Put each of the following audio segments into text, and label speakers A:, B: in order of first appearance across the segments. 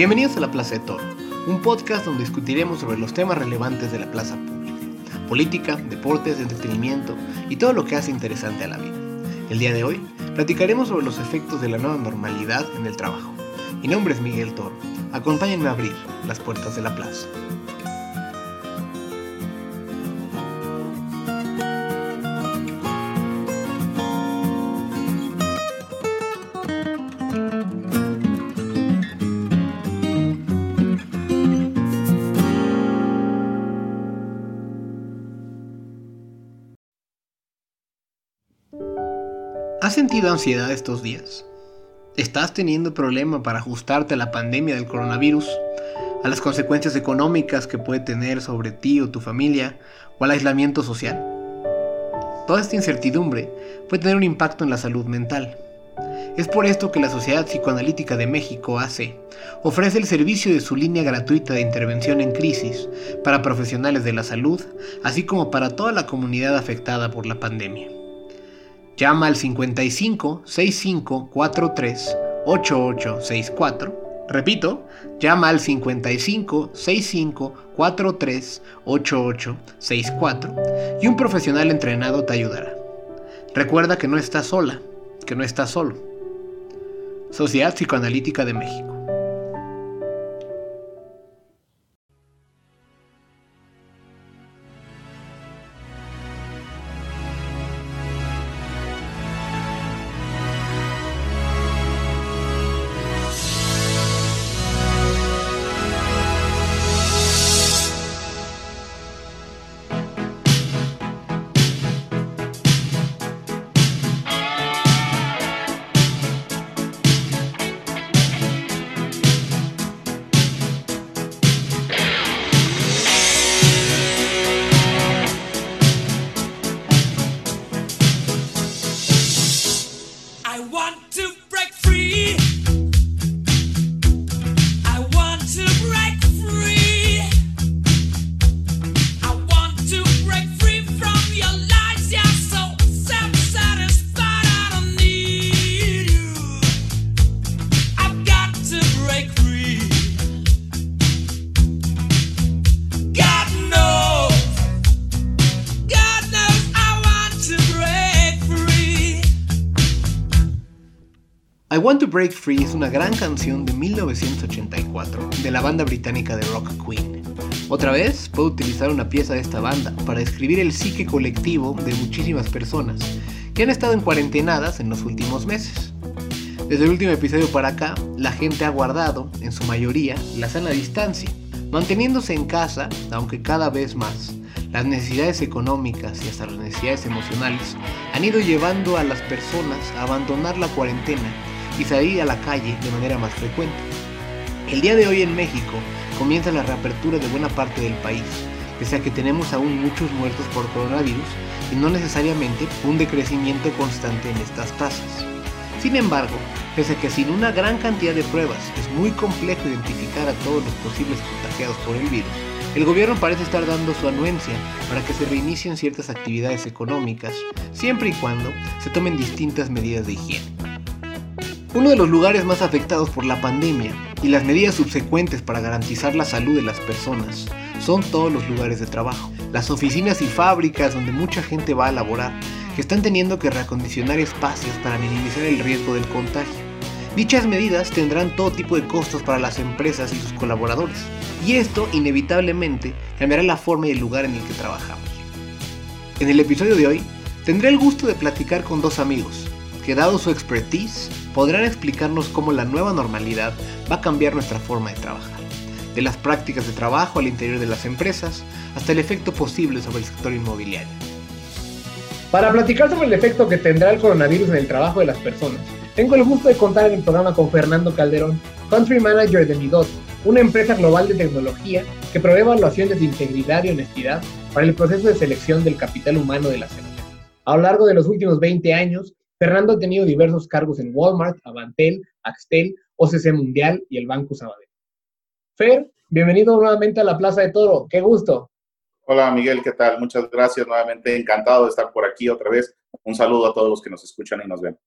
A: Bienvenidos a La Plaza de Toro, un podcast donde discutiremos sobre los temas relevantes de la plaza pública, política, deportes, entretenimiento y todo lo que hace interesante a la vida. El día de hoy platicaremos sobre los efectos de la nueva normalidad en el trabajo. Mi nombre es Miguel Toro. Acompáñenme a abrir las puertas de la plaza. Sentido ansiedad estos días? ¿Estás teniendo problema para ajustarte a la pandemia del coronavirus, a las consecuencias económicas que puede tener sobre ti o tu familia o al aislamiento social? Toda esta incertidumbre puede tener un impacto en la salud mental. Es por esto que la Sociedad Psicoanalítica de México, AC, ofrece el servicio de su línea gratuita de intervención en crisis para profesionales de la salud, así como para toda la comunidad afectada por la pandemia. Llama al 55 65 43 8864. Repito, llama al 55 65 43 8864 y un profesional entrenado te ayudará. Recuerda que no estás sola, que no estás solo. Sociedad Psicoanalítica de México. I Want to Break Free es una gran canción de 1984 de la banda británica de rock Queen. Otra vez, puedo utilizar una pieza de esta banda para describir el psique colectivo de muchísimas personas que han estado en cuarentenadas en los últimos meses. Desde el último episodio para acá, la gente ha guardado, en su mayoría, la sana distancia, manteniéndose en casa, aunque cada vez más. Las necesidades económicas y hasta las necesidades emocionales han ido llevando a las personas a abandonar la cuarentena y salir a la calle de manera más frecuente. El día de hoy en México comienza la reapertura de buena parte del país, pese a que tenemos aún muchos muertos por coronavirus y no necesariamente un decrecimiento constante en estas tasas. Sin embargo, pese a que sin una gran cantidad de pruebas es muy complejo identificar a todos los posibles contagiados por el virus, el gobierno parece estar dando su anuencia para que se reinicien ciertas actividades económicas, siempre y cuando se tomen distintas medidas de higiene. Uno de los lugares más afectados por la pandemia y las medidas subsecuentes para garantizar la salud de las personas son todos los lugares de trabajo, las oficinas y fábricas donde mucha gente va a laborar, que están teniendo que reacondicionar espacios para minimizar el riesgo del contagio. Dichas medidas tendrán todo tipo de costos para las empresas y sus colaboradores, y esto inevitablemente cambiará la forma y el lugar en el que trabajamos. En el episodio de hoy, tendré el gusto de platicar con dos amigos, que dado su expertise, podrán explicarnos cómo la nueva normalidad va a cambiar nuestra forma de trabajar, de las prácticas de trabajo al interior de las empresas hasta el efecto posible sobre el sector inmobiliario. Para platicar sobre el efecto que tendrá el coronavirus en el trabajo de las personas, tengo el gusto de contar en el programa con Fernando Calderón, Country Manager de Midot, una empresa global de tecnología que provee evaluaciones de integridad y honestidad para el proceso de selección del capital humano de las empresas. A lo largo de los últimos 20 años, Fernando ha tenido diversos cargos en Walmart, Avantel, Axtel, OCC Mundial y el Banco Sabadell. Fer, bienvenido nuevamente a la Plaza de Toro. Qué gusto.
B: Hola Miguel, ¿qué tal? Muchas gracias nuevamente. Encantado de estar por aquí otra vez. Un saludo a todos los que nos escuchan y nos ven.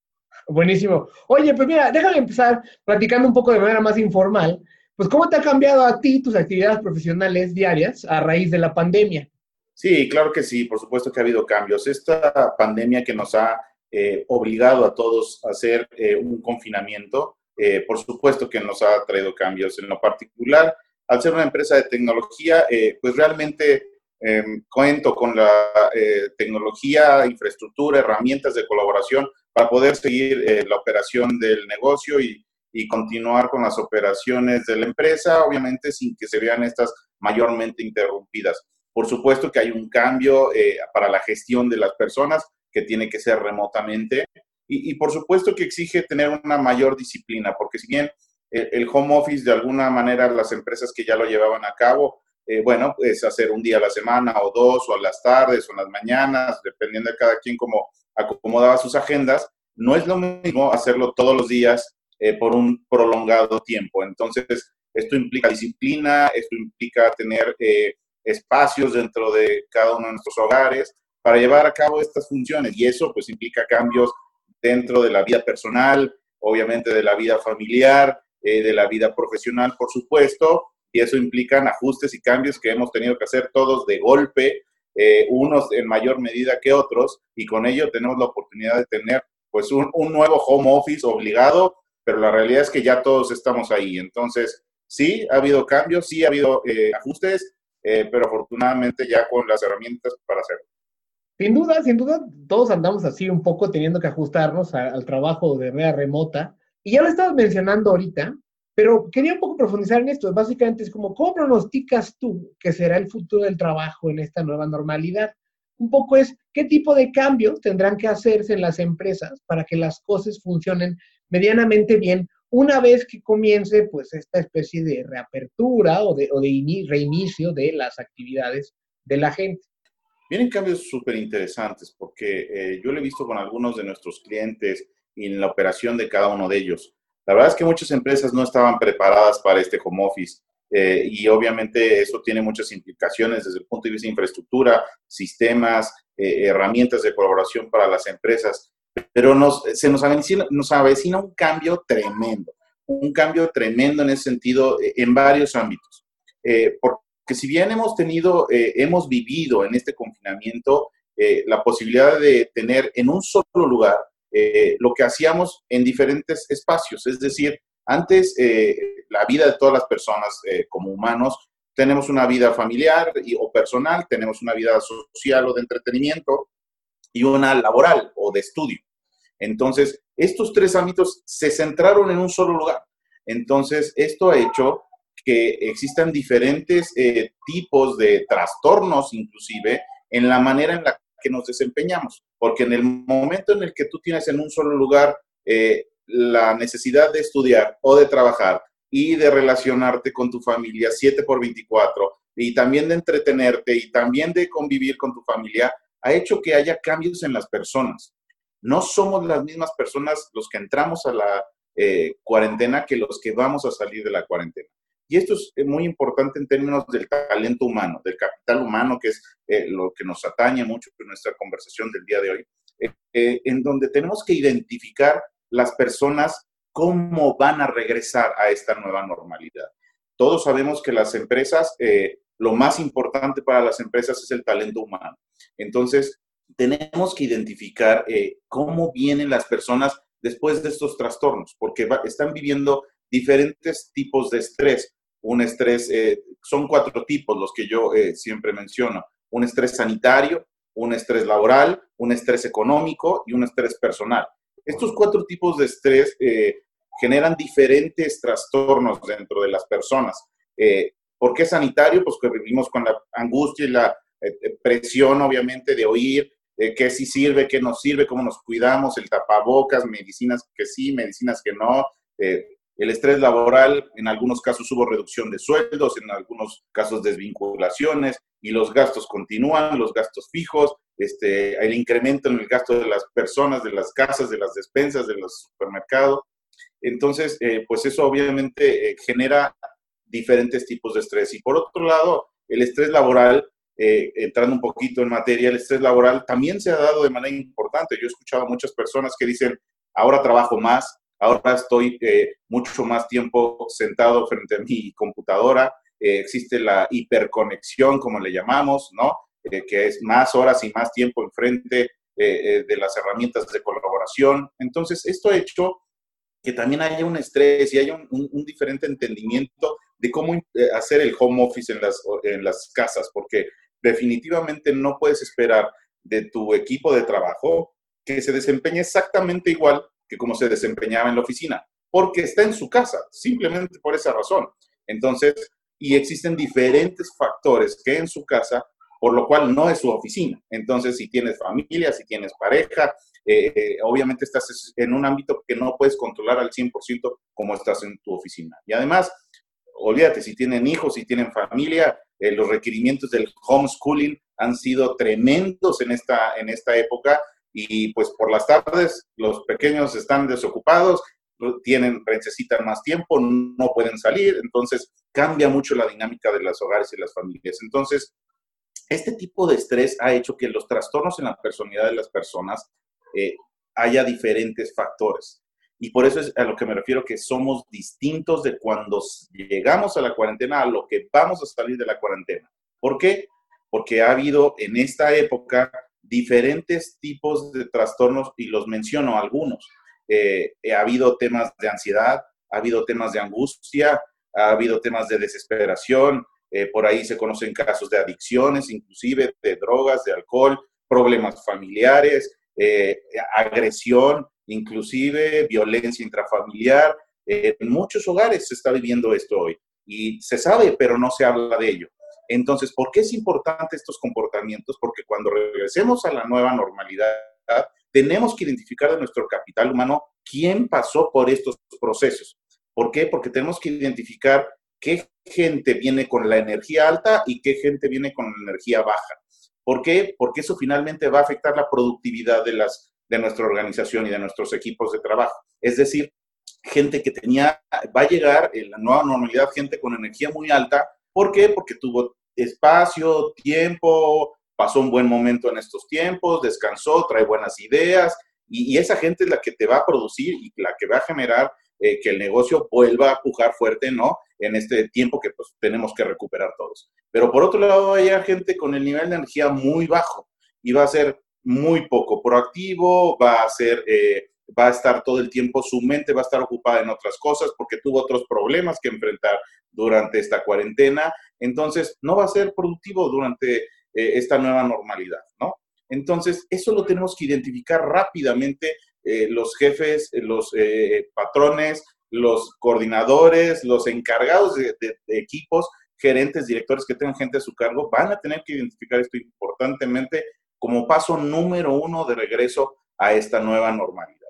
A: Buenísimo. Oye, pues mira, déjame empezar platicando un poco de manera más informal pues ¿cómo te ha cambiado a ti tus actividades profesionales diarias a raíz de la pandemia?
B: Sí, claro que sí, por supuesto que ha habido cambios. Esta pandemia que nos ha eh, obligado a todos a hacer eh, un confinamiento, eh, por supuesto que nos ha traído cambios. En lo particular, al ser una empresa de tecnología, pues realmente em, cuento con la tecnología, infraestructura, herramientas de colaboración para poder seguir la operación del negocio y, continuar con las operaciones de la empresa, obviamente sin que se vean estas mayormente interrumpidas. Por supuesto que hay un cambio para la gestión de las personas que tiene que ser remotamente y, por supuesto que exige tener una mayor disciplina, porque si bien el, home office de alguna manera las empresas que ya lo llevaban a cabo, eh, bueno, es hacer un día a la semana o dos o a las tardes o en las mañanas, dependiendo de cada quien cómo acomodaba sus agendas, no es lo mismo hacerlo todos los días eh, por un prolongado tiempo. Entonces, esto implica disciplina, esto implica tener espacios dentro de cada uno de nuestros hogares para llevar a cabo estas funciones. Y eso pues implica cambios dentro de la vida personal, obviamente de la vida familiar, eh, de la vida profesional, por supuesto, y eso implica ajustes y cambios que hemos tenido que hacer todos de golpe, eh, unos en mayor medida que otros, y con ello tenemos la oportunidad de tener pues un, nuevo home office obligado, pero la realidad es que ya todos estamos ahí. Entonces, sí, ha habido cambios, sí ha habido eh, ajustes, eh, pero afortunadamente ya con las herramientas para hacerlo.
A: Sin duda, sin duda, todos andamos así un poco teniendo que ajustarnos al trabajo de manera remota. Y ya lo estabas mencionando ahorita, pero quería un poco profundizar en esto. Básicamente es como, ¿cómo pronosticas tú que será el futuro del trabajo en esta nueva normalidad? Un poco es, ¿qué tipo de cambios tendrán que hacerse en las empresas para que las cosas funcionen medianamente bien una vez que comience pues esta especie de reapertura o de, o de reinicio de las actividades de la gente.
B: Vienen cambios súper interesantes porque eh, yo lo he visto con algunos de nuestros clientes y en la operación de cada uno de ellos. La verdad es que muchas empresas no estaban preparadas para este home office eh, y obviamente eso tiene muchas implicaciones desde el punto de vista de infraestructura, sistemas, eh, herramientas de colaboración para las empresas pero nos, se nos avecina, nos avecina un cambio tremendo, un cambio tremendo en ese sentido eh, en varios ámbitos. Eh, porque si bien hemos tenido, eh, hemos vivido en este confinamiento la posibilidad de tener en un solo lugar lo que hacíamos en diferentes espacios, es decir, antes la vida de todas las personas como humanos, tenemos una vida familiar y, o personal, tenemos una vida social o de entretenimiento, y una laboral o de estudio. Entonces, estos tres ámbitos se centraron en un solo lugar. Entonces, esto ha hecho que existan diferentes eh, tipos de trastornos, inclusive, en la manera en la que nos desempeñamos. Porque en el momento en el que tú tienes en un solo lugar eh, la necesidad de estudiar o de trabajar y de relacionarte con tu familia 7 por 24 y también de entretenerte y también de convivir con tu familia, ha hecho que haya cambios en las personas. No somos las mismas personas los que entramos a la eh, cuarentena que los que vamos a salir de la cuarentena. Y esto es eh, muy importante en términos del talento humano, del capital humano, que es eh, lo que nos atañe mucho en nuestra conversación del día de hoy, en donde tenemos que identificar las personas cómo van a regresar a esta nueva normalidad. Todos sabemos que las empresas lo más importante para las empresas es el talento humano. Entonces, tenemos que identificar eh, cómo vienen las personas después de estos trastornos, porque están viviendo diferentes tipos de estrés. Un estrés, eh, son cuatro tipos los que yo eh, siempre menciono. Un estrés sanitario, un estrés laboral, un estrés económico y un estrés personal. Estos cuatro tipos de estrés generan diferentes trastornos dentro de las personas. ¿Por qué sanitario? Pues que vivimos con la angustia y la eh, eh, presión, obviamente, de oír eh, qué sí sirve, qué no sirve, cómo nos cuidamos, el tapabocas, medicinas que sí, medicinas que no. El estrés laboral, en algunos casos hubo reducción de sueldos, en algunos casos desvinculaciones y los gastos continúan, los gastos fijos, este, el incremento en el gasto de las personas, de las casas, de las despensas, de los supermercados. Entonces, pues eso obviamente genera diferentes tipos de estrés. Y por otro lado, el estrés laboral, eh, entrando un poquito en materia, el estrés laboral también se ha dado de manera importante. Yo he escuchado a muchas personas que dicen, ahora trabajo más, ahora estoy eh, mucho más tiempo sentado frente a mi computadora, eh, existe la hiperconexión, como le llamamos, ¿no? Eh, que es más horas y más tiempo enfrente de las herramientas de colaboración. Entonces, esto ha hecho que también haya un estrés y haya un, diferente entendimiento de cómo hacer el home office en las, en las casas, porque definitivamente no puedes esperar de tu equipo de trabajo que se desempeñe exactamente igual que como se desempeñaba en la oficina, porque está en su casa, simplemente por esa razón. Entonces, y existen diferentes factores que en su casa, por lo cual no es su oficina. Entonces, si tienes familia, si tienes pareja, eh, eh, obviamente estás en un ámbito que no puedes controlar al 100% como estás en tu oficina. Y además, olvídate, si tienen hijos, si tienen familia, eh, los requerimientos del homeschooling han sido tremendos en esta, en esta época y pues por las tardes los pequeños están desocupados, tienen, necesitan más tiempo, no pueden salir, entonces cambia mucho la dinámica de los hogares y las familias. Entonces, este tipo de estrés ha hecho que los trastornos en la personalidad de las personas eh, haya diferentes factores. Y por eso es a lo que me refiero que somos distintos de cuando llegamos a la cuarentena a lo que vamos a salir de la cuarentena. ¿Por qué? Porque ha habido en esta época diferentes tipos de trastornos y los menciono algunos. Eh, ha habido temas de ansiedad, ha habido temas de angustia, ha habido temas de desesperación, eh, por ahí se conocen casos de adicciones, inclusive de drogas, de alcohol, problemas familiares, eh, agresión, inclusive violencia intrafamiliar. en muchos hogares se está viviendo esto hoy y se sabe, pero no se habla de ello. Entonces, ¿por qué es importante estos comportamientos? Porque cuando regresemos a la nueva normalidad, tenemos que identificar de nuestro capital humano quién pasó por estos procesos. ¿Por qué? Porque tenemos que identificar qué gente viene con la energía alta y qué gente viene con la energía baja. ¿Por qué? Porque eso finalmente va a afectar la productividad de, las, de nuestra organización y de nuestros equipos de trabajo. Es decir, gente que tenía, va a llegar en la nueva normalidad, gente con energía muy alta, ¿Por qué? Porque tuvo espacio, tiempo, pasó un buen momento en estos tiempos, descansó, trae buenas ideas y, esa gente es la que te va a producir y la que va a generar eh, que el negocio vuelva a pujar fuerte, ¿no? En este tiempo que pues tenemos que recuperar todos. Pero por otro lado, llegar gente con el nivel de energía muy bajo y va a ser muy poco proactivo, va a ser... Eh, va a estar todo el tiempo, su mente va a estar ocupada en otras cosas porque tuvo otros problemas que enfrentar durante esta cuarentena, entonces no va a ser productivo durante eh, esta nueva normalidad, ¿no? Entonces, eso lo tenemos que identificar rápidamente eh, los jefes, eh, los patrones, los coordinadores, los encargados de equipos, gerentes, directores que tengan gente a su cargo, van a tener que identificar esto importantemente como paso número uno de regreso a esta nueva normalidad.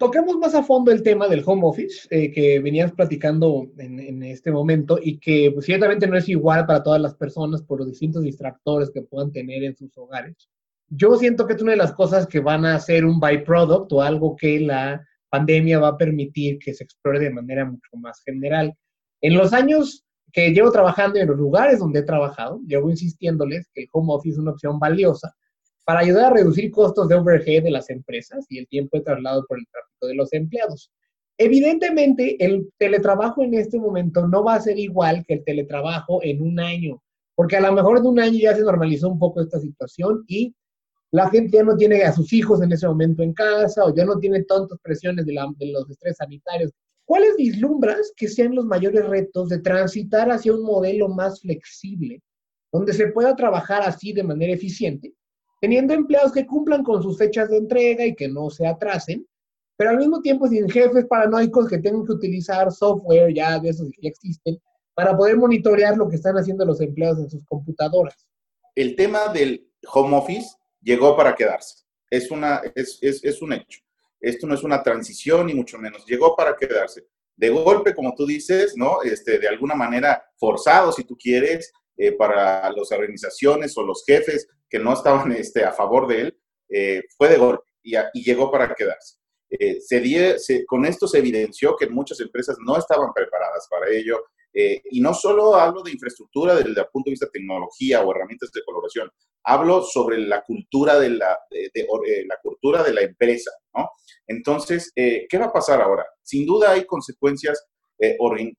C: Toquemos más a fondo el tema del home office eh, que venías platicando en, este momento y que pues, ciertamente no es igual para todas las personas por los distintos distractores que puedan tener en sus hogares. Yo siento que es una de las cosas que van a ser un byproduct o algo que la pandemia va a permitir que se explore de manera mucho más general. En los años que llevo trabajando y en los lugares donde he trabajado, llevo insistiéndoles que el home office es una opción valiosa para ayudar a reducir costos de overhead de las empresas y el tiempo de traslado por el tráfico de los empleados. Evidentemente, el teletrabajo en este momento no va a ser igual que el teletrabajo en un año, porque a lo mejor en un año ya se normalizó un poco esta situación y la gente ya no tiene a sus hijos en ese momento en casa o ya no tiene tantas presiones de, de los estrés sanitarios. ¿Cuáles vislumbras que sean los mayores retos de transitar hacia un modelo más flexible, donde se pueda trabajar así de manera eficiente teniendo empleados que cumplan con sus fechas de entrega y que no se atrasen, pero al mismo tiempo sin jefes paranoicos que tengan que utilizar software ya de esos que ya existen para poder monitorear lo que están haciendo los empleados en sus computadoras.
B: El tema del home office llegó para quedarse. Es, una, es, es, es un hecho. Esto no es una transición ni mucho menos. Llegó para quedarse. De golpe, como tú dices, ¿no? Este, de alguna manera forzado, si tú quieres, eh, para las organizaciones o los jefes que no estaban este, a favor de él, eh, fue de golpe y, llegó para quedarse. Eh, se, con esto se evidenció que muchas empresas no estaban preparadas para ello. y no solo hablo de infraestructura desde el punto de vista de tecnología o herramientas de colaboración, hablo sobre la cultura de la, de, la cultura de la empresa, ¿no? Entonces, eh, ¿qué va a pasar ahora? Sin duda hay consecuencias eh,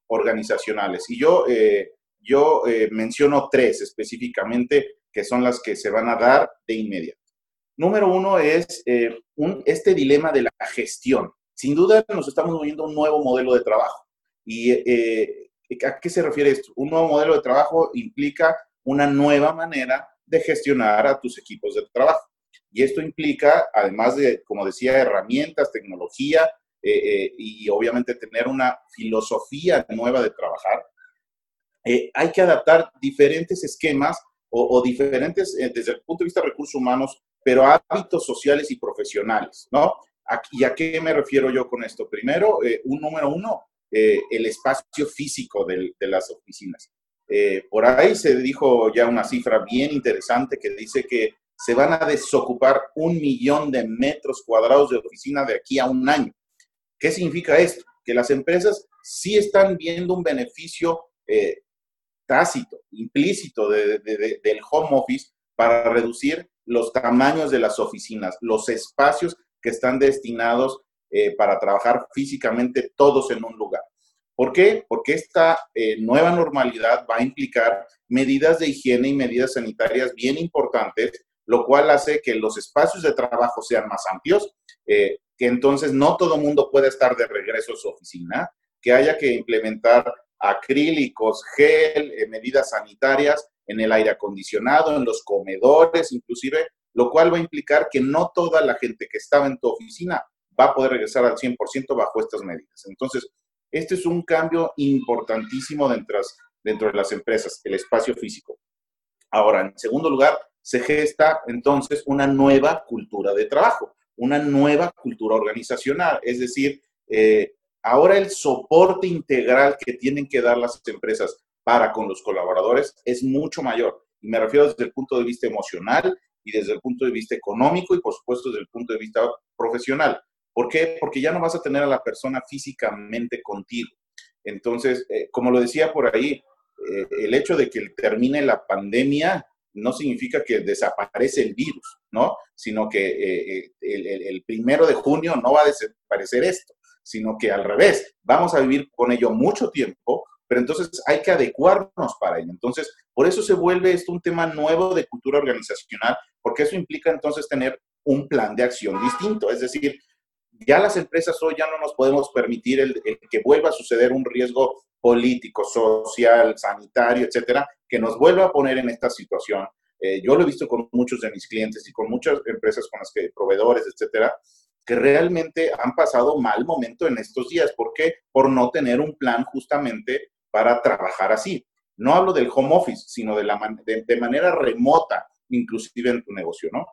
B: organizacionales y yo, eh, yo menciono tres específicamente que son las que se van a dar de inmediato. Número uno es un, este dilema de la gestión. Sin duda nos estamos moviendo a un nuevo modelo de trabajo. ¿Y a qué se refiere esto? Un nuevo modelo de trabajo implica una nueva manera de gestionar a tus equipos de trabajo. Y esto implica, además de, como decía, herramientas, tecnología eh, eh, y obviamente tener una filosofía nueva de trabajar, eh, hay que adaptar diferentes esquemas o, diferentes, desde el punto de vista de recursos humanos, pero hábitos sociales y profesionales, ¿no? ¿Y a qué me refiero yo con esto? Primero, un número uno, el espacio físico de las oficinas. por ahí se dijo ya una cifra bien interesante que dice que se van a desocupar un millón de metros cuadrados de oficina de aquí a un año. ¿Qué significa esto? Que las empresas sí están viendo un beneficio eh, tácito, implícito del home office para reducir los tamaños de las oficinas, los espacios que están destinados eh, para trabajar físicamente todos en un lugar. ¿Por qué? Porque esta eh, nueva normalidad va a implicar medidas de higiene y medidas sanitarias bien importantes lo cual hace que los espacios de trabajo sean más amplios, eh, que entonces no todo el mundo pueda estar de regreso a su oficina, que haya que implementar acrílicos, gel, eh, medidas sanitarias en el aire acondicionado, en los comedores, inclusive, lo cual va a implicar que no toda la gente que estaba en tu oficina va a poder regresar al 100% bajo estas medidas. Entonces, este es un cambio importantísimo dentro, dentro de las empresas, el espacio físico. Ahora, en segundo lugar, se gesta entonces una nueva cultura de trabajo, una nueva cultura organizacional. Es decir, eh, ahora el soporte integral que tienen que dar las empresas para con los colaboradores es mucho mayor. Y me refiero desde el punto de vista emocional y desde el punto de vista económico y por supuesto desde el punto de vista profesional. ¿Por qué? Porque ya no vas a tener a la persona físicamente contigo. Entonces, eh, como lo decía por ahí, eh, el hecho de que termine la pandemia no significa que desaparece el virus, ¿no? Sino que eh, eh, el, primero de junio no va a desaparecer esto, sino que al revés, vamos a vivir con ello mucho tiempo, pero entonces hay que adecuarnos para ello. Entonces, por eso se vuelve esto un tema nuevo de cultura organizacional, porque eso implica entonces tener un plan de acción distinto, es decir, ya las empresas hoy ya no nos podemos permitir el, que vuelva a suceder un riesgo político, social, sanitario, etcétera, que nos vuelva a poner en esta situación. Eh, yo lo he visto con muchos de mis clientes y con muchas empresas con las que, proveedores, etcétera, que realmente han pasado mal momento en estos días. ¿Por qué? Por no tener un plan justamente para trabajar así. No hablo del home office, sino de, la de manera remota, inclusive en tu negocio, ¿no?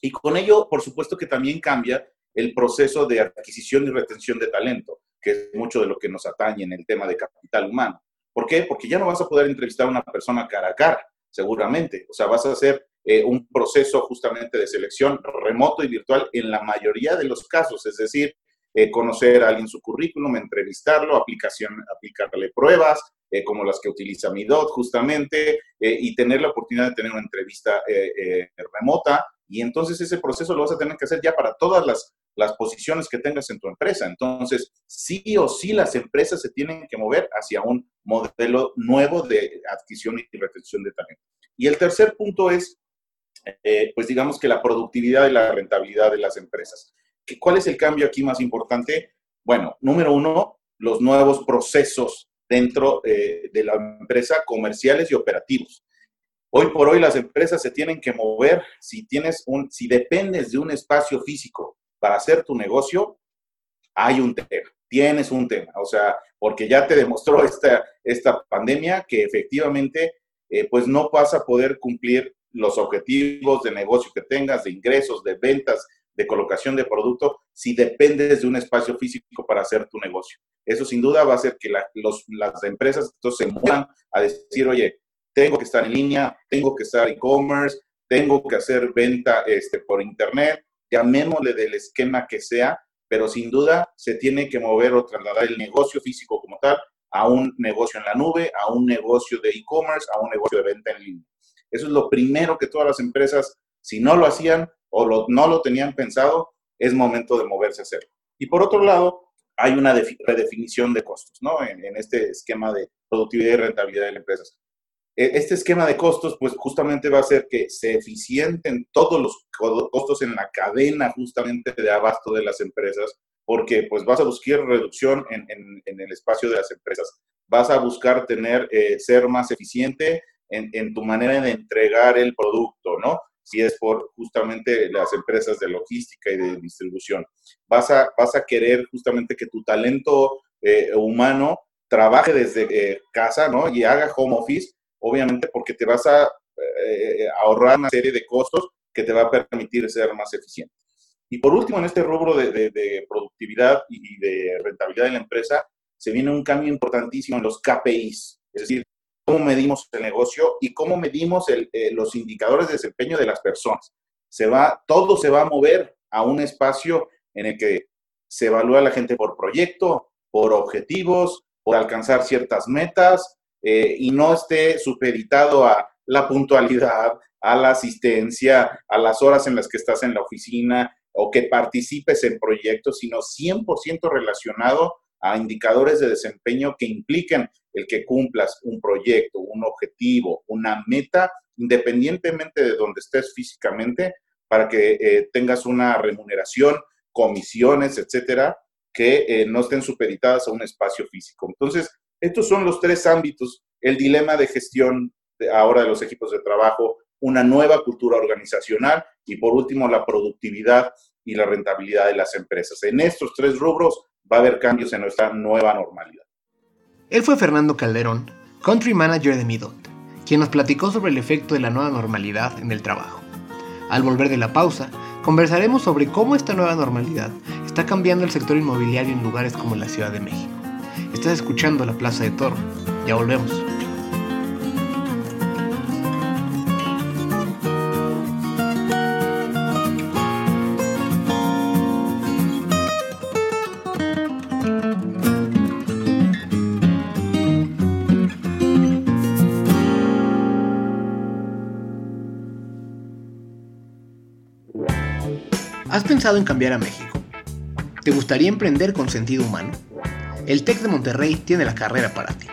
B: Y con ello, por supuesto que también cambia el proceso de adquisición y retención de talento, que es mucho de lo que nos atañe en el tema de capital humano. ¿Por qué? Porque ya no vas a poder entrevistar a una persona cara a cara, seguramente. O sea, vas a hacer eh, un proceso justamente de selección remoto y virtual en la mayoría de los casos, es decir, eh, conocer a alguien su currículum, entrevistarlo, aplicación, aplicarle pruebas, eh, como las que utiliza Midot justamente, y tener la oportunidad de tener una entrevista remota. Y entonces ese proceso lo vas a tener que hacer ya para todas las las posiciones que tengas en tu empresa. Entonces, sí o sí las empresas se tienen que mover hacia un modelo nuevo de adquisición y retención de talento. Y el tercer punto es, eh, pues digamos que la productividad y la rentabilidad de las empresas. ¿Cuál es el cambio aquí más importante? Bueno, número uno, los nuevos procesos dentro eh, de la empresa comerciales y operativos. Hoy por hoy las empresas se tienen que mover si tienes un, si dependes de un espacio físico para hacer tu negocio, hay un tema, tienes un tema, o sea, porque ya te demostró esta, esta pandemia que efectivamente, eh, pues no vas a poder cumplir los objetivos de negocio que tengas, de ingresos, de ventas, de colocación de producto, si dependes de un espacio físico para hacer tu negocio. Eso sin duda va a hacer que las empresas entonces se muevan a decir, oye, tengo que estar en línea, tengo que estar e-commerce, tengo que hacer venta este, por internet, llamémosle del esquema que sea, pero sin duda se tiene que mover o trasladar el negocio físico como tal a un negocio en la nube, a un negocio de e-commerce, a un negocio de venta en línea. Eso es lo primero que todas las empresas, si no lo hacían o no lo tenían pensado, es momento de moverse a hacerlo. Y por otro lado, hay una redefinición de costos, ¿no? En, en, este esquema de productividad y rentabilidad de las empresas. E, este esquema de costos, pues justamente va a hacer que se eficienten todos los costos en la cadena justamente de abasto de las empresas, porque pues vas a buscar reducción en, en, en el espacio de las empresas, vas a buscar tener, eh, ser más eficiente en, en, tu manera de entregar el producto, ¿no? Si es por justamente las empresas de logística y de distribución. Vas a, vas a querer justamente que tu talento eh, humano trabaje desde eh, casa, ¿no? Y haga home office obviamente porque te vas a eh, ahorrar una serie de costos que te va a permitir ser más eficiente. Y por último, en este rubro de, productividad y de rentabilidad de la empresa, se viene un cambio importantísimo en los KPIs, es decir, cómo medimos el negocio y cómo medimos eh, los indicadores de desempeño de las personas. Se va, todo se va a mover a un espacio en el que se evalúa a la gente por proyecto, por objetivos, por alcanzar ciertas metas, eh, y no esté supeditado a la puntualidad, a la asistencia, a las horas en las que estás en la oficina o que participes en proyectos, sino 100% relacionado a indicadores de desempeño que impliquen el que cumplas un proyecto, un objetivo, una meta, independientemente de donde estés físicamente, para que eh, tengas una remuneración, comisiones, etcétera, que eh, no estén supeditadas a un espacio físico. Entonces, estos son los tres ámbitos, el dilema de gestión ahora de los equipos de trabajo, una nueva cultura organizacional y por último la productividad y la rentabilidad de las empresas. En estos tres rubros va a haber cambios en nuestra nueva normalidad.
A: Él fue Fernando Calderón, Country Manager de Midot, quien nos platicó sobre el efecto de la nueva normalidad en el trabajo. Al volver de la pausa, conversaremos sobre cómo esta nueva normalidad está cambiando el sector inmobiliario en lugares como la Ciudad de México. Estás escuchando La Plaza de Toro. Ya volvemos. ¿Has pensado en cambiar a México? ¿Te gustaría emprender con sentido humano? el TEC de Monterrey tiene la carrera para ti.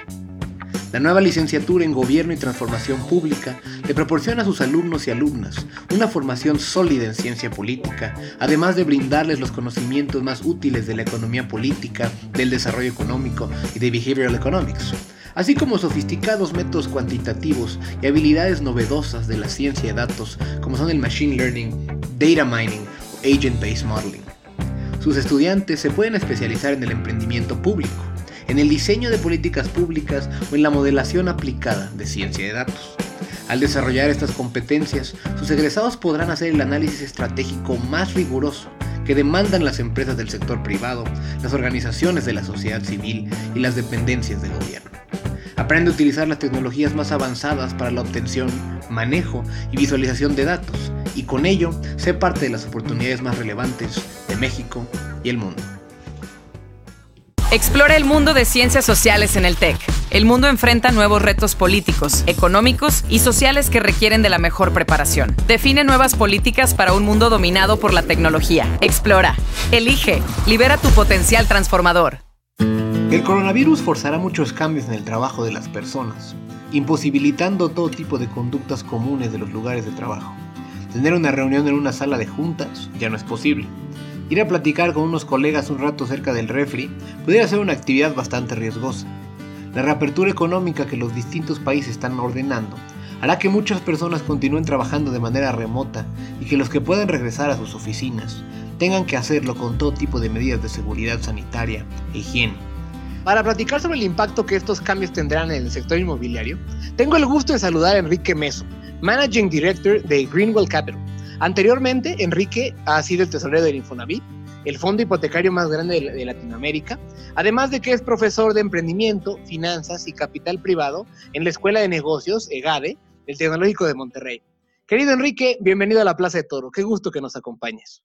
A: La nueva licenciatura en Gobierno y Transformación Pública le proporciona a sus alumnos y alumnas una formación sólida en ciencia política, además de brindarles los conocimientos más útiles de la economía política, del desarrollo económico y de behavioral economics, así como sofisticados métodos cuantitativos y habilidades novedosas de la ciencia de datos como son el machine learning, data mining o agent-based modeling. Sus estudiantes se pueden especializar en el emprendimiento público, en el diseño de políticas públicas o en la modelación aplicada de ciencia de datos. Al desarrollar estas competencias, sus egresados podrán hacer el análisis estratégico más riguroso que demandan las empresas del sector privado, las organizaciones de la sociedad civil y las dependencias del gobierno. Aprende a utilizar las tecnologías más avanzadas para la obtención, manejo y visualización de datos, y con ello sé parte de las oportunidades más relevantes de México y el mundo.
D: Explora el mundo de ciencias sociales en el TEC. El mundo enfrenta nuevos retos políticos, económicos y sociales que requieren de la mejor preparación. Define nuevas políticas para un mundo dominado por la tecnología. Explora, elige, libera tu potencial transformador.
A: El coronavirus forzará muchos cambios en el trabajo de las personas, imposibilitando todo tipo de conductas comunes de los lugares de trabajo. Tener una reunión en una sala de juntas ya no es posible. Ir a platicar con unos colegas un rato cerca del refri pudiera ser una actividad bastante riesgosa. La reapertura económica que los distintos países están ordenando hará que muchas personas continúen trabajando de manera remota y que los que puedan regresar a sus oficinas tengan que hacerlo con todo tipo de medidas de seguridad sanitaria e higiene. Para platicar sobre el impacto que estos cambios tendrán en el sector inmobiliario, tengo el gusto de saludar a Enrique Meso, Managing Director de Greenwell Capital. Anteriormente, Enrique ha sido el tesorero del Infonavit, el fondo hipotecario más grande de Latinoamérica, además de que es profesor de emprendimiento, finanzas y capital privado en la Escuela de Negocios, EGADE, del Tecnológico de Monterrey. Querido Enrique, bienvenido a la Plaza de Toro. Qué gusto que nos acompañes.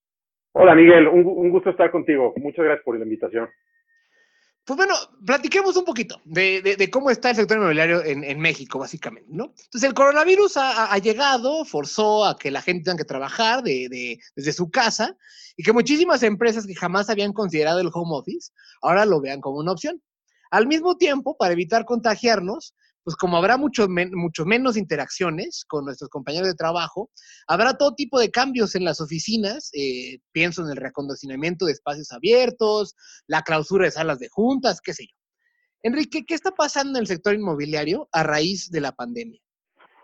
E: Hola Miguel, un, gusto estar contigo. Muchas gracias por la invitación.
A: Pues bueno, platiquemos un poquito de, cómo está el sector inmobiliario en, México, básicamente, ¿no? Entonces, el coronavirus ha, llegado, forzó a que la gente tenga que trabajar desde su casa y que muchísimas empresas que jamás habían considerado el home office ahora lo vean como una opción. Al mismo tiempo, para evitar contagiarnos, pues como habrá mucho, mucho menos interacciones con nuestros compañeros de trabajo, habrá todo tipo de cambios en las oficinas. Eh, pienso en el recondicionamiento de espacios abiertos, la clausura de salas de juntas, qué sé yo. Enrique, ¿qué está pasando en el sector inmobiliario a raíz de la pandemia?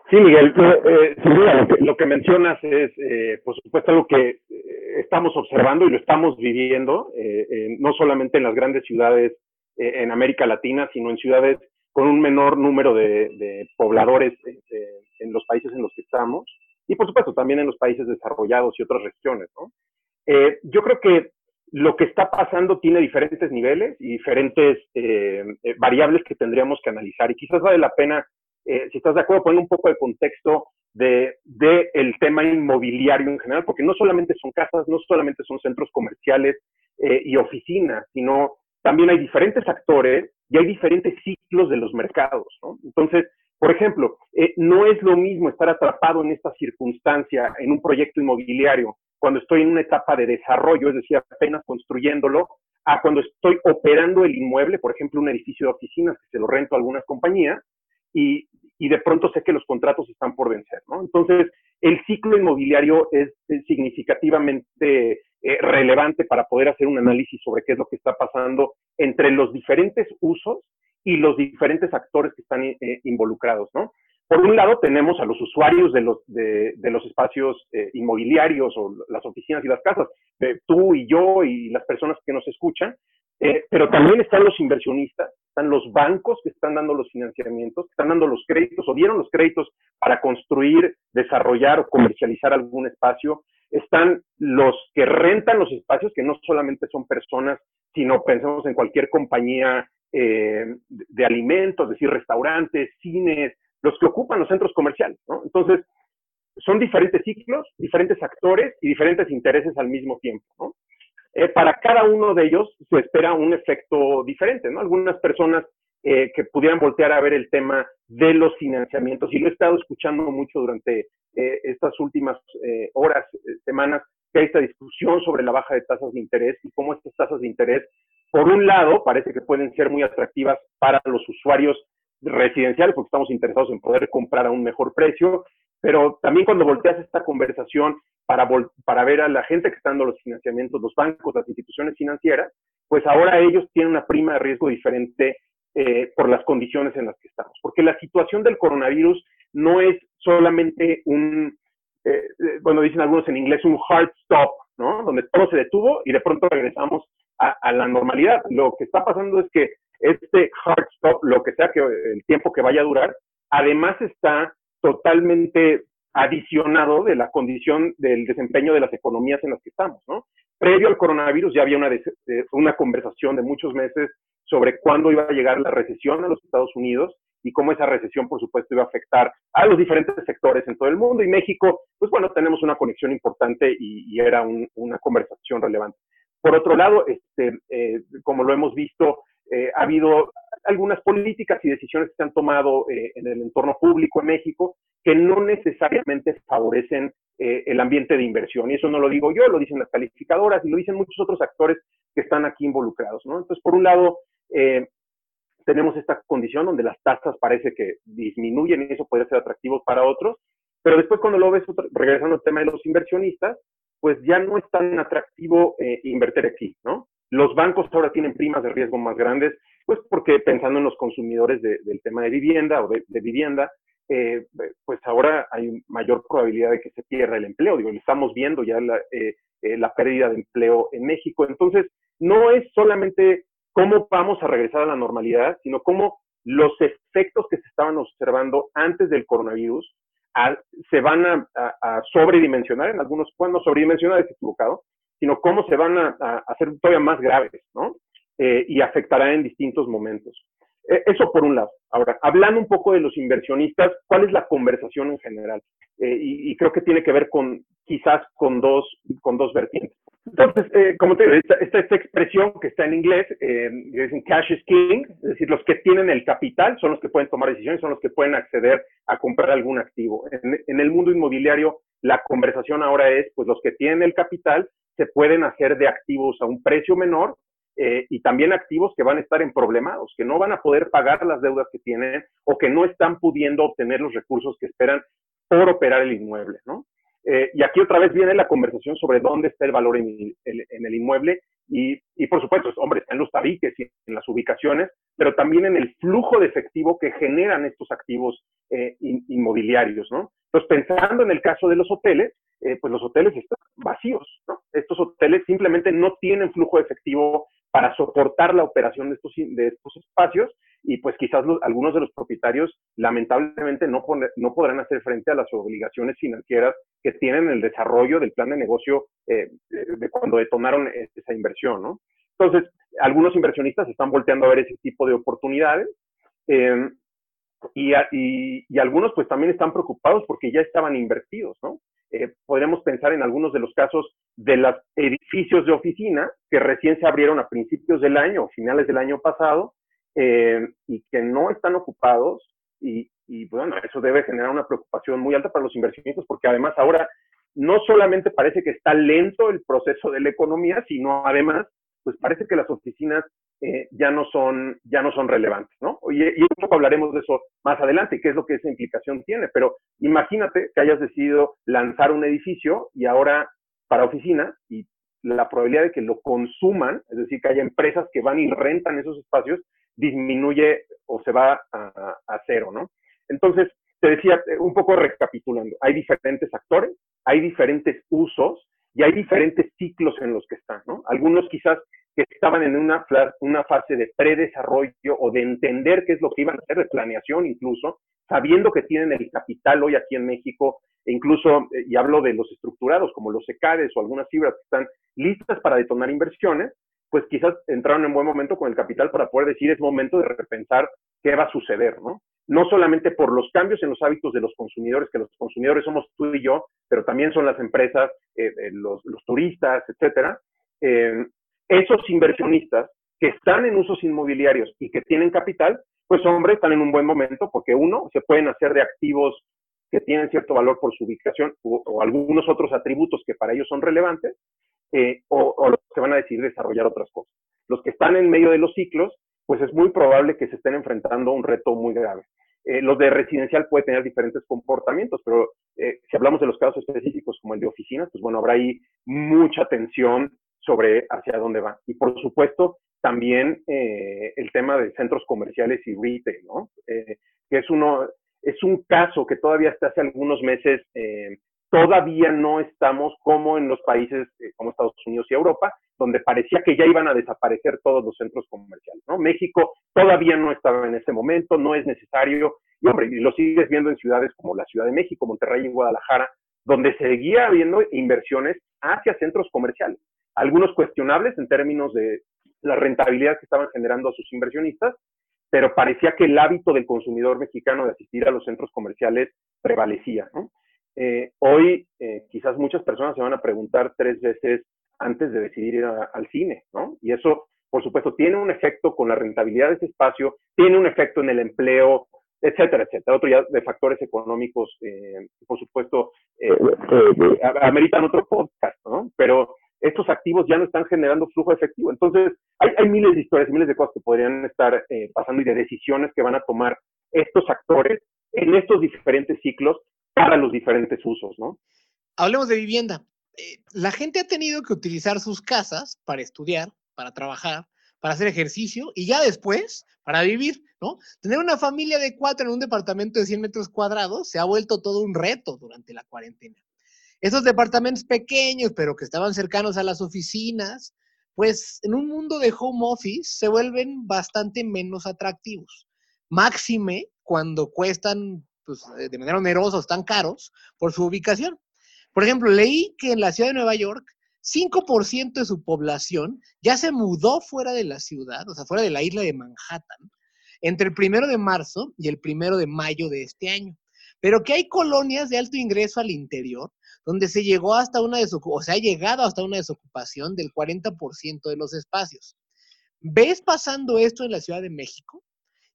E: Sí, Miguel, eh, sin duda lo que, mencionas es, eh, por supuesto, algo que eh, estamos observando y lo estamos viviendo, no solamente en las grandes ciudades en América Latina, sino en ciudades con un menor número de, pobladores en los países en los que estamos y, por supuesto, también en los países desarrollados y otras regiones. Eh, yo creo que lo que está pasando tiene diferentes niveles y diferentes eh, eh, variables que tendríamos que analizar y quizás vale la pena, si estás de acuerdo, poner un poco de contexto de, de, el tema inmobiliario en general, porque no solamente son casas, no solamente son centros comerciales y oficinas, sino también hay diferentes actores y hay diferentes ciclos de los mercados, ¿no? Entonces, por ejemplo, eh, no es lo mismo estar atrapado en esta circunstancia en un proyecto inmobiliario cuando estoy en una etapa de desarrollo, es decir, apenas construyéndolo, a cuando estoy operando el inmueble, por ejemplo, un edificio de oficinas que se lo rento a algunas compañías y, y de pronto sé que los contratos están por vencer, ¿no? Entonces, el ciclo inmobiliario es, significativamente eh, relevante para poder hacer un análisis sobre qué es lo que está pasando entre los diferentes usos y los diferentes actores que están eh, involucrados, ¿no? Por un lado, tenemos a los usuarios de los, de, los espacios eh, inmobiliarios o las oficinas y las casas, tú y yo y las personas que nos escuchan, pero también están los inversionistas, están los bancos que están dando los financiamientos, están dando los créditos o dieron los créditos para construir, desarrollar o comercializar algún espacio, están los que rentan los espacios, que no solamente son personas, sino pensemos en cualquier compañía eh, de alimentos, es decir, restaurantes, cines, los que ocupan los centros comerciales, ¿no? Entonces, son diferentes ciclos, diferentes actores y diferentes intereses al mismo tiempo. Eh, para cada uno de ellos se espera un efecto diferente, ¿no? Algunas personas eh, que pudieran voltear a ver el tema de los financiamientos. Y lo he estado escuchando mucho durante eh, estas últimas eh, horas, semanas, que hay esta discusión sobre la baja de tasas de interés y cómo estas tasas de interés, por un lado, parece que pueden ser muy atractivas para los usuarios residenciales, porque estamos interesados en poder comprar a un mejor precio, pero también cuando volteas esta conversación para, para ver a la gente que está dando los financiamientos, los bancos, las instituciones financieras, pues ahora ellos tienen una prima de riesgo diferente eh, por las condiciones en las que estamos. Porque la situación del coronavirus no es solamente un, eh, eh, bueno, dicen algunos en inglés, un hard stop, ¿no? Donde todo se detuvo y de pronto regresamos a, la normalidad. Lo que está pasando es que este hard stop, lo que sea que el tiempo que vaya a durar, además está totalmente adicionado de la condición del desempeño de las economías en las que estamos, ¿no? Previo al coronavirus ya había una, una conversación de muchos meses sobre cuándo iba a llegar la recesión a los Estados Unidos y cómo esa recesión, por supuesto, iba a afectar a los diferentes sectores en todo el mundo. Y México, pues bueno, tenemos una conexión importante y, era una conversación relevante. Por otro lado, este, eh, como lo hemos visto, eh, ha habido algunas políticas y decisiones que se han tomado eh, en el entorno público en México que no necesariamente favorecen el ambiente de inversión. Y eso no lo digo yo, lo dicen las calificadoras y lo dicen muchos otros actores que están aquí involucrados. ¿no? Entonces, por un lado, eh, tenemos esta condición donde las tasas parece que disminuyen y eso puede ser atractivo para otros, pero después cuando lo ves, regresando al tema de los inversionistas, pues ya no es tan atractivo eh, invertir aquí, ¿no? Los bancos ahora tienen primas de riesgo más grandes, pues porque pensando en los consumidores del tema de vivienda o de, vivienda, eh, pues ahora hay mayor probabilidad de que se pierda el empleo. Digo, estamos viendo ya la, la pérdida de empleo en México. Entonces, no es solamente cómo vamos a regresar a la normalidad, sino cómo los efectos que se estaban observando antes del coronavirus se van a, sobredimensionar en algunos, cuando sobredimensionar es equivocado, sino cómo se van a, hacer todavía más graves, ¿no? Eh, y afectará en distintos momentos. E, eso por un lado. Ahora, hablando un poco de los inversionistas, ¿cuál es la conversación en general? Eh, y, creo que tiene que ver con quizás con dos, con dos vertientes. Entonces, eh, como te digo, esta, esta, expresión que está en inglés, eh, dicen cash is king, es decir, los que tienen el capital son los que pueden tomar decisiones, son los que pueden acceder a comprar algún activo. En, en el mundo inmobiliario, la conversación ahora es, pues los que tienen el capital se pueden hacer de activos a un precio menor eh, y también activos que van a estar en problemados, que no van a poder pagar las deudas que tienen o que no están pudiendo obtener los recursos que esperan por operar el inmueble, ¿no? Eh, y aquí otra vez viene la conversación sobre dónde está el valor en el, inmueble y, y, por supuesto, hombre, está en los tabiques y en las ubicaciones, pero también en el flujo de efectivo que generan estos activos eh, inmobiliarios, ¿no? Entonces, pensando en el caso de los hoteles, pues los hoteles están vacíos, ¿no? Estos hoteles simplemente no tienen flujo de efectivo para soportar la operación de estos, de estos espacios y pues quizás algunos de los propietarios lamentablemente no, no podrán hacer frente a las obligaciones financieras que tienen el desarrollo del plan de negocio eh, de cuando detonaron esa inversión, ¿no? Entonces, algunos inversionistas están volteando a ver ese tipo de oportunidades. Eh, y, y, algunos pues también están preocupados porque ya estaban invertidos, ¿no? Eh, podremos pensar en algunos de los casos de los edificios de oficina que recién se abrieron a principios del año finales del año pasado eh, y que no están ocupados y, y, bueno, eso debe generar una preocupación muy alta para los inversionistas porque además ahora no solamente parece que está lento el proceso de la economía, sino además pues parece que las oficinas eh, ya, no son, ya no son relevantes, ¿no? Y, y, un poco hablaremos de eso más adelante, qué es lo que esa implicación tiene, pero imagínate que hayas decidido lanzar un edificio y ahora para oficinas y la probabilidad de que lo consuman, es decir, que haya empresas que van y rentan esos espacios, disminuye o se va a cero, ¿no? Entonces, te decía, un poco recapitulando, hay diferentes actores, hay diferentes usos, y hay diferentes ciclos en los que están, ¿no? Algunos quizás que estaban en una, una fase de predesarrollo o de entender qué es lo que iban a hacer, de planeación incluso, sabiendo que tienen el capital hoy aquí en México, e incluso, eh, y hablo de los estructurados como los ECADES o algunas fibras que están listas para detonar inversiones, pues quizás entraron en buen momento con el capital para poder decir es momento de repensar qué va a suceder, ¿no? no solamente por los cambios en los hábitos de los consumidores, que los consumidores somos tú y yo, pero también son las empresas, eh, eh, los, turistas, etcétera. Eh, esos inversionistas que están en usos inmobiliarios y que tienen capital, pues hombre, están en un buen momento porque uno, se pueden hacer de activos que tienen cierto valor por su ubicación o, algunos otros atributos que para ellos son relevantes, o, o que van a decidir desarrollar otras cosas. Los que están en medio de los ciclos, pues es muy probable que se estén enfrentando a un reto muy grave. Eh, los de residencial puede tener diferentes comportamientos, pero eh, si hablamos de los casos específicos como el de oficinas, pues bueno, habrá ahí mucha tensión sobre hacia dónde va. Y por supuesto, también eh, el tema de centros comerciales y retail, ¿no? que es uno, es un caso que todavía hasta hace algunos meses todavía no estamos como en los países como Estados Unidos y Europa, donde parecía que ya iban a desaparecer todos los centros comerciales. ¿no? México todavía no estaba en ese momento, no es necesario, y hombre, y lo sigues viendo en ciudades como la Ciudad de México, Monterrey y Guadalajara, donde seguía habiendo inversiones hacia centros comerciales, algunos cuestionables en términos de la rentabilidad que estaban generando a sus inversionistas, pero parecía que el hábito del consumidor mexicano de asistir a los centros comerciales prevalecía. ¿no? Eh, hoy eh, quizás muchas personas se van a preguntar tres veces antes de decidir ir al cine, ¿no? Y eso, por supuesto, tiene un efecto con la rentabilidad de ese espacio, tiene un efecto en el empleo, etcétera, etcétera. Otro ya de factores económicos, eh, por supuesto, ameritan otro podcast, ¿no? Pero estos activos ya no están generando flujo efectivo. Entonces, hay, miles de historias, miles de cosas que podrían estar pasando y de decisiones que van a tomar estos actores en estos diferentes ciclos para los diferentes usos, ¿no?
A: Hablemos de vivienda. Eh, la gente ha tenido que utilizar sus casas para estudiar, para trabajar, para hacer ejercicio y ya después para vivir, ¿no? Tener una familia de cuatro en un departamento de 100 metros cuadrados se ha vuelto todo un reto durante la cuarentena. Esos departamentos pequeños, pero que estaban cercanos a las oficinas, pues en un mundo de home office se vuelven bastante menos atractivos. Máxime cuando cuestan pues, de manera onerosa, están caros por su ubicación. Por ejemplo, leí que en la ciudad de Nueva York, 5% de su población ya se mudó fuera de la ciudad, o sea, fuera de la isla de Manhattan, entre el primero de marzo y el primero de mayo de este año. Pero que hay colonias de alto ingreso al interior donde se llegó hasta una o se ha llegado hasta una desocupación del 40% de los espacios. ¿Ves pasando esto en la Ciudad de México?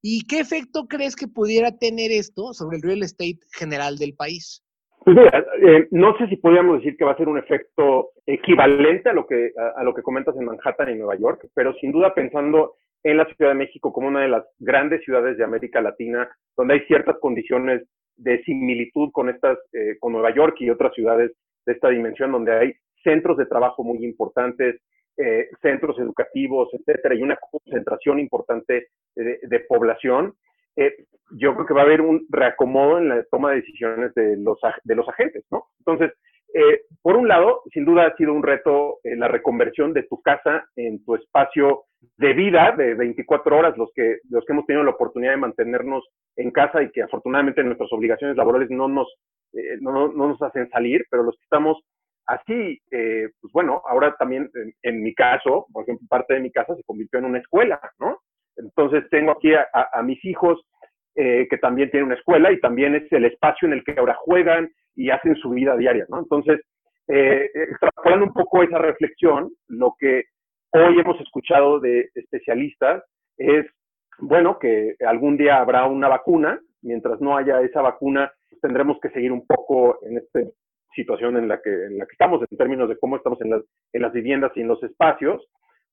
A: ¿Y qué efecto crees que pudiera tener esto sobre el real estate general del país?
E: Pues mira, eh, no sé si podríamos decir que va a ser un efecto equivalente a lo que a, lo que comentas en Manhattan y Nueva York, pero sin duda pensando en la Ciudad de México como una de las grandes ciudades de América Latina, donde hay ciertas condiciones de similitud con estas, eh, con Nueva York y otras ciudades de esta dimensión, donde hay centros de trabajo muy importantes, eh, centros educativos, etcétera, y una concentración importante de, población, eh, yo creo que va a haber un reacomodo en la toma de decisiones de los, de los agentes, ¿no? Entonces, eh, por un lado, sin duda ha sido un reto la reconversión de tu casa en tu espacio de vida de 24 horas, los que, los que hemos tenido la oportunidad de mantenernos en casa y que afortunadamente nuestras obligaciones laborales no nos, no, no, nos hacen salir, pero los que estamos Así, eh, pues bueno, ahora también en, mi caso, por ejemplo, parte de mi casa se convirtió en una escuela, ¿no? Entonces tengo aquí a, mis hijos eh, que también tienen una escuela y también es el espacio en el que ahora juegan y hacen su vida diaria, ¿no? Entonces, eh, extrapolando un poco esa reflexión, lo que hoy hemos escuchado de especialistas es, bueno, que algún día habrá una vacuna, mientras no haya esa vacuna, tendremos que seguir un poco en este situación en la que, en la que estamos en términos de cómo estamos en las, en las viviendas y en los espacios,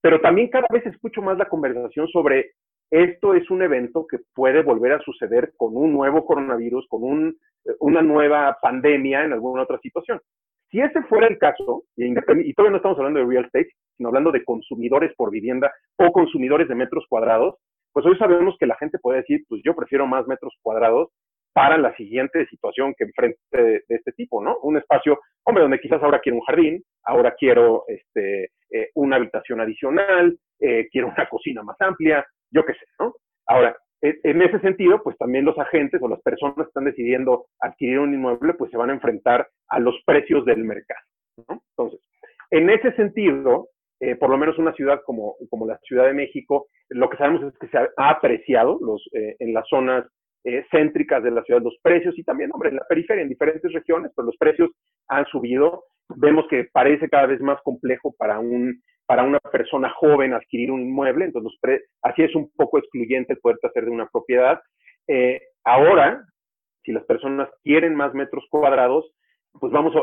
E: pero también cada vez escucho más la conversación sobre esto es un evento que puede volver a suceder con un nuevo coronavirus, con un, una nueva pandemia en alguna otra situación. Si ese fuera el caso, y, y todavía no estamos hablando de real estate, sino hablando de consumidores por vivienda o consumidores de metros cuadrados, pues hoy sabemos que la gente puede decir, pues yo prefiero más metros cuadrados para la siguiente situación que enfrente de, este tipo, ¿no? Un espacio, hombre, donde quizás ahora quiero un jardín, ahora quiero este, eh, una habitación adicional, eh, quiero una cocina más amplia, yo qué sé, ¿no? Ahora, en ese sentido, pues también los agentes o las personas que están decidiendo adquirir un inmueble, pues se van a enfrentar a los precios del mercado, ¿no? Entonces, en ese sentido, eh, por lo menos una ciudad como, como la Ciudad de México, lo que sabemos es que se ha apreciado los, en las zonas eh, céntricas de la ciudad, los precios y también, hombre, en la periferia, en diferentes regiones, pero los precios han subido. Vemos que parece cada vez más complejo para, un, para una persona joven adquirir un inmueble, entonces así es un poco excluyente el poder hacer de una propiedad. Eh, ahora, si las personas quieren más metros cuadrados, pues vamos a,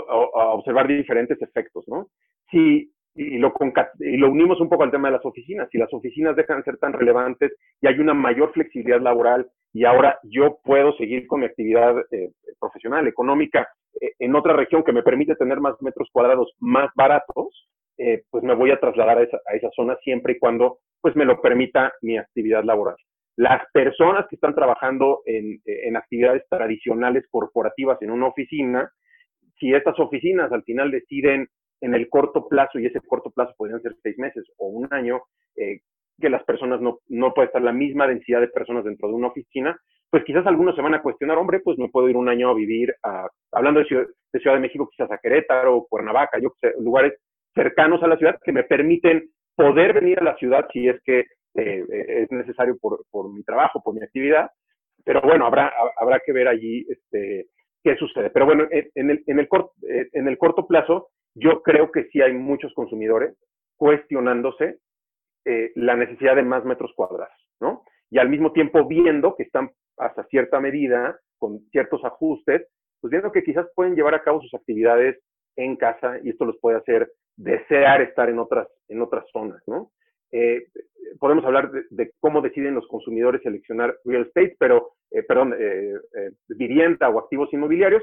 E: observar diferentes efectos, ¿no? Si y lo, y lo unimos un poco al tema de las oficinas. Si las oficinas dejan de ser tan relevantes y hay una mayor flexibilidad laboral y ahora yo puedo seguir con mi actividad eh, profesional, económica, eh, en otra región que me permite tener más metros cuadrados más baratos, eh, pues me voy a trasladar a esa, a esa zona siempre y cuando pues me lo permita mi actividad laboral. Las personas que están trabajando en, en actividades tradicionales corporativas en una oficina, si estas oficinas al final deciden en el corto plazo, y ese corto plazo podrían ser seis meses o un año, eh, que las personas no, no puede estar la misma densidad de personas dentro de una oficina, pues quizás algunos se van a cuestionar, hombre, pues no puedo ir un año a vivir, a, hablando de Ciudad, de Ciudad de México, quizás a Querétaro, o Cuernavaca, lugares cercanos a la ciudad que me permiten poder venir a la ciudad si es que eh, es necesario por, por, mi trabajo, por mi actividad. Pero bueno, habrá, habrá que ver allí este, qué sucede. Pero bueno, en el, en el, en el corto plazo, yo creo que sí hay muchos consumidores cuestionándose eh, la necesidad de más metros cuadrados, ¿no? Y al mismo tiempo viendo que están hasta cierta medida, con ciertos ajustes, pues viendo que quizás pueden llevar a cabo sus actividades en casa y esto los puede hacer desear estar en otras, en otras zonas, ¿no? Eh, podemos hablar de, cómo deciden los consumidores seleccionar real estate, pero, eh, perdón, vivienda o activos inmobiliarios,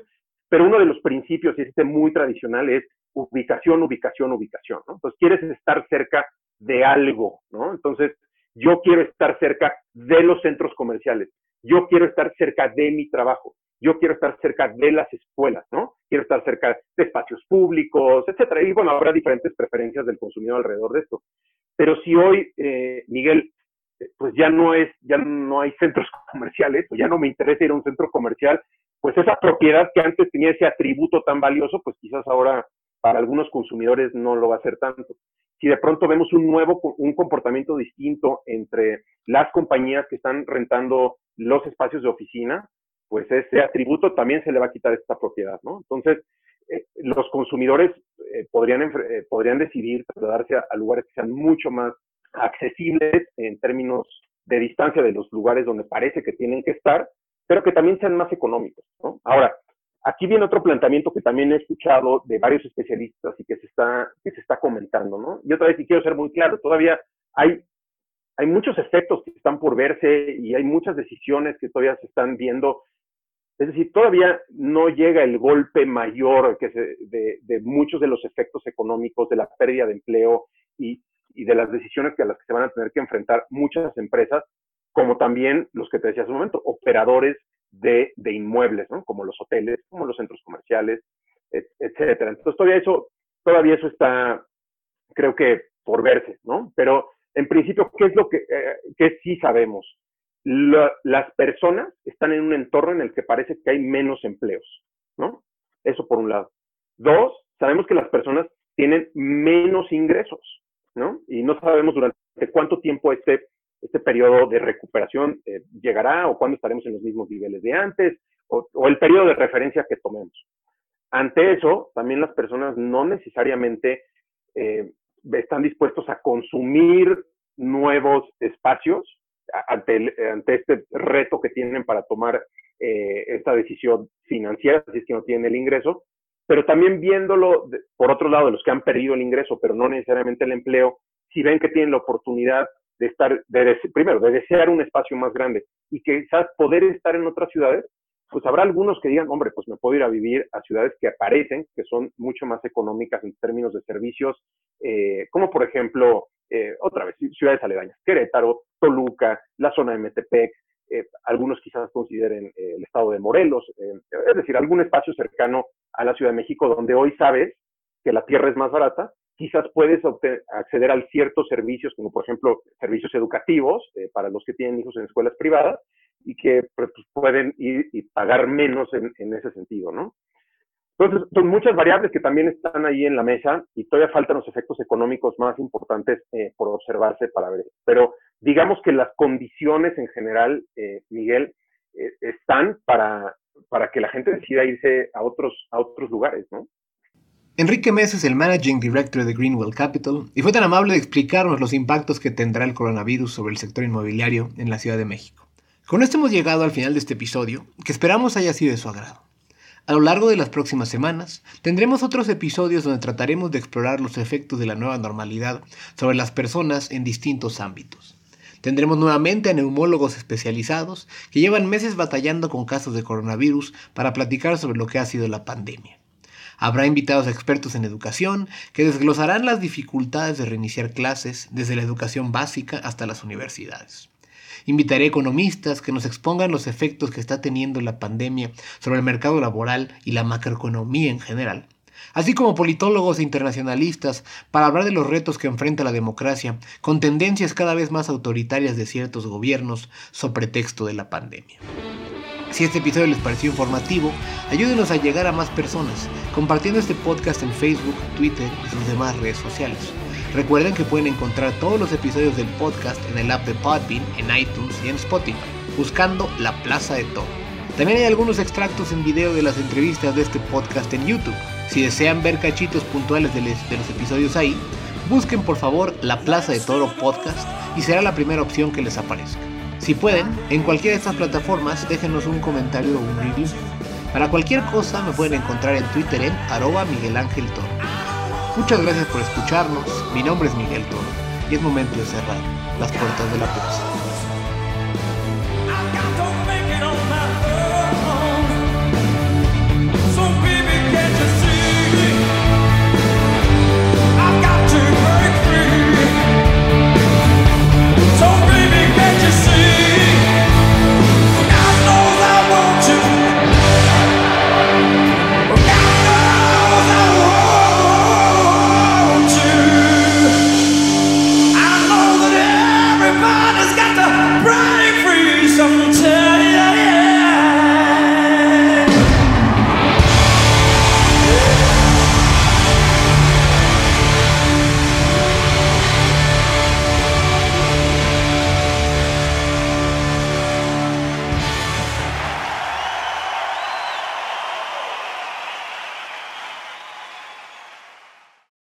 E: pero uno de los principios, y este muy tradicional, es ubicación, ubicación, ubicación, ¿no? Entonces, quieres estar cerca de algo, ¿no? Entonces, yo quiero estar cerca de los centros comerciales, yo quiero estar cerca de mi trabajo, yo quiero estar cerca de las escuelas, ¿no? Quiero estar cerca de espacios públicos, etcétera. Y bueno, habrá diferentes preferencias del consumidor alrededor de esto. Pero si hoy, eh, Miguel, eh, pues ya no es, ya no hay centros comerciales, o ya no me interesa ir a un centro comercial, pues esa propiedad que antes tenía ese atributo tan valioso, pues quizás ahora para algunos consumidores no lo va a ser tanto. si de pronto vemos un nuevo, un comportamiento distinto entre las compañías que están rentando los espacios de oficina, pues ese atributo también se le va a quitar esta propiedad, ¿no? Entonces, eh, los consumidores eh, podrían, eh, podrían decidir trasladarse a, lugares que sean mucho más accesibles en términos de distancia de los lugares donde parece que tienen que estar, pero que también sean más económicos. ¿no? Ahora, aquí viene otro planteamiento que también he escuchado de varios especialistas y que se está, que se está comentando, ¿no? Y otra vez, y quiero ser muy claro, todavía hay, hay muchos efectos que están por verse y hay muchas decisiones que todavía se están viendo es decir, todavía no llega el golpe mayor que de, muchos de los efectos económicos, de la pérdida de empleo y, de las decisiones que a las que se van a tener que enfrentar muchas empresas, como también los que te decía hace un momento, operadores de, inmuebles, ¿no? como los hoteles, como los centros comerciales, etcétera. Entonces todavía eso, todavía eso está, creo que por verse, ¿no? Pero en principio, ¿qué es lo que, eh, que sí sabemos? Las personas están en un entorno en el que parece que hay menos empleos, ¿no? Eso por un lado. Dos, sabemos que las personas tienen menos ingresos, ¿no? Y no sabemos durante cuánto tiempo este, este periodo de recuperación eh, llegará o cuándo estaremos en los mismos niveles de antes o, el periodo de referencia que tomemos. Ante eso, también las personas no necesariamente eh, están dispuestos a consumir nuevos espacios ante, ante este reto que tienen para tomar eh, esta decisión financiera, si es que no tienen el ingreso, pero también viéndolo por otro lado, de los que han perdido el ingreso, pero no necesariamente el empleo, si ven que tienen la oportunidad de estar, de, primero, de desear un espacio más grande y quizás poder estar en otras ciudades, pues habrá algunos que digan, hombre, pues me puedo ir a vivir a ciudades que aparecen, que son mucho más económicas en términos de servicios, eh, como por ejemplo eh, otra vez, ciudades aledañas, Querétaro, Toluca, la zona de Metepec, eh, algunos quizás consideren eh, el estado de Morelos, es decir, algún espacio cercano a la Ciudad de México donde hoy sabes que la tierra es más barata, quizás puedes acceder a ciertos servicios, como por ejemplo servicios educativos para los que tienen hijos en escuelas privadas y que pues, pueden ir y pagar menos en, en ese sentido, ¿no? Entonces, son muchas variables que también están ahí en la mesa y todavía faltan los efectos económicos más importantes eh, por observarse para ver. Pero digamos que las condiciones en general, eh, Miguel, eh, están para, para que la gente decida irse a otros, a otros lugares, ¿no?
A: Enrique Mesa es el Managing Director de Greenwell Capital y fue tan amable de explicarnos los impactos que tendrá el coronavirus sobre el sector inmobiliario en la Ciudad de México. Con esto hemos llegado al final de este episodio, que esperamos haya sido de su agrado. A lo largo de las próximas semanas tendremos otros episodios donde trataremos de explorar los efectos de la nueva normalidad sobre las personas en distintos ámbitos. Tendremos nuevamente a neumólogos especializados que llevan meses batallando con casos de coronavirus para platicar sobre lo que ha sido la pandemia. Habrá invitados expertos en educación que desglosarán las dificultades de reiniciar clases desde la educación básica hasta las universidades. Invitaré economistas que nos expongan los efectos que está teniendo la pandemia sobre el mercado laboral y la macroeconomía en general, así como politólogos e internacionalistas para hablar de los retos que enfrenta la democracia con tendencias cada vez más autoritarias de ciertos gobiernos sobre pretexto de la pandemia. Si este episodio les pareció informativo, ayúdenos a llegar a más personas compartiendo este podcast en Facebook, Twitter y sus demás redes sociales. Recuerden que pueden encontrar todos los episodios del podcast en el app de Podbean, en iTunes y en Spotify, buscando La Plaza de Toro. También hay algunos extractos en video de las entrevistas de este podcast en YouTube. Si desean ver cachitos puntuales de, los episodios ahí, busquen por favor La Plaza de Toro Podcast y será la primera opción que les aparezca. Si pueden, en cualquiera de estas plataformas déjenos un comentario o un review. Para cualquier cosa me pueden encontrar en Twitter en arroba Miguel Ángel Toro. Muchas gracias por escucharnos. Mi nombre es Miguel Toro y es momento de cerrar las puertas de la plaza.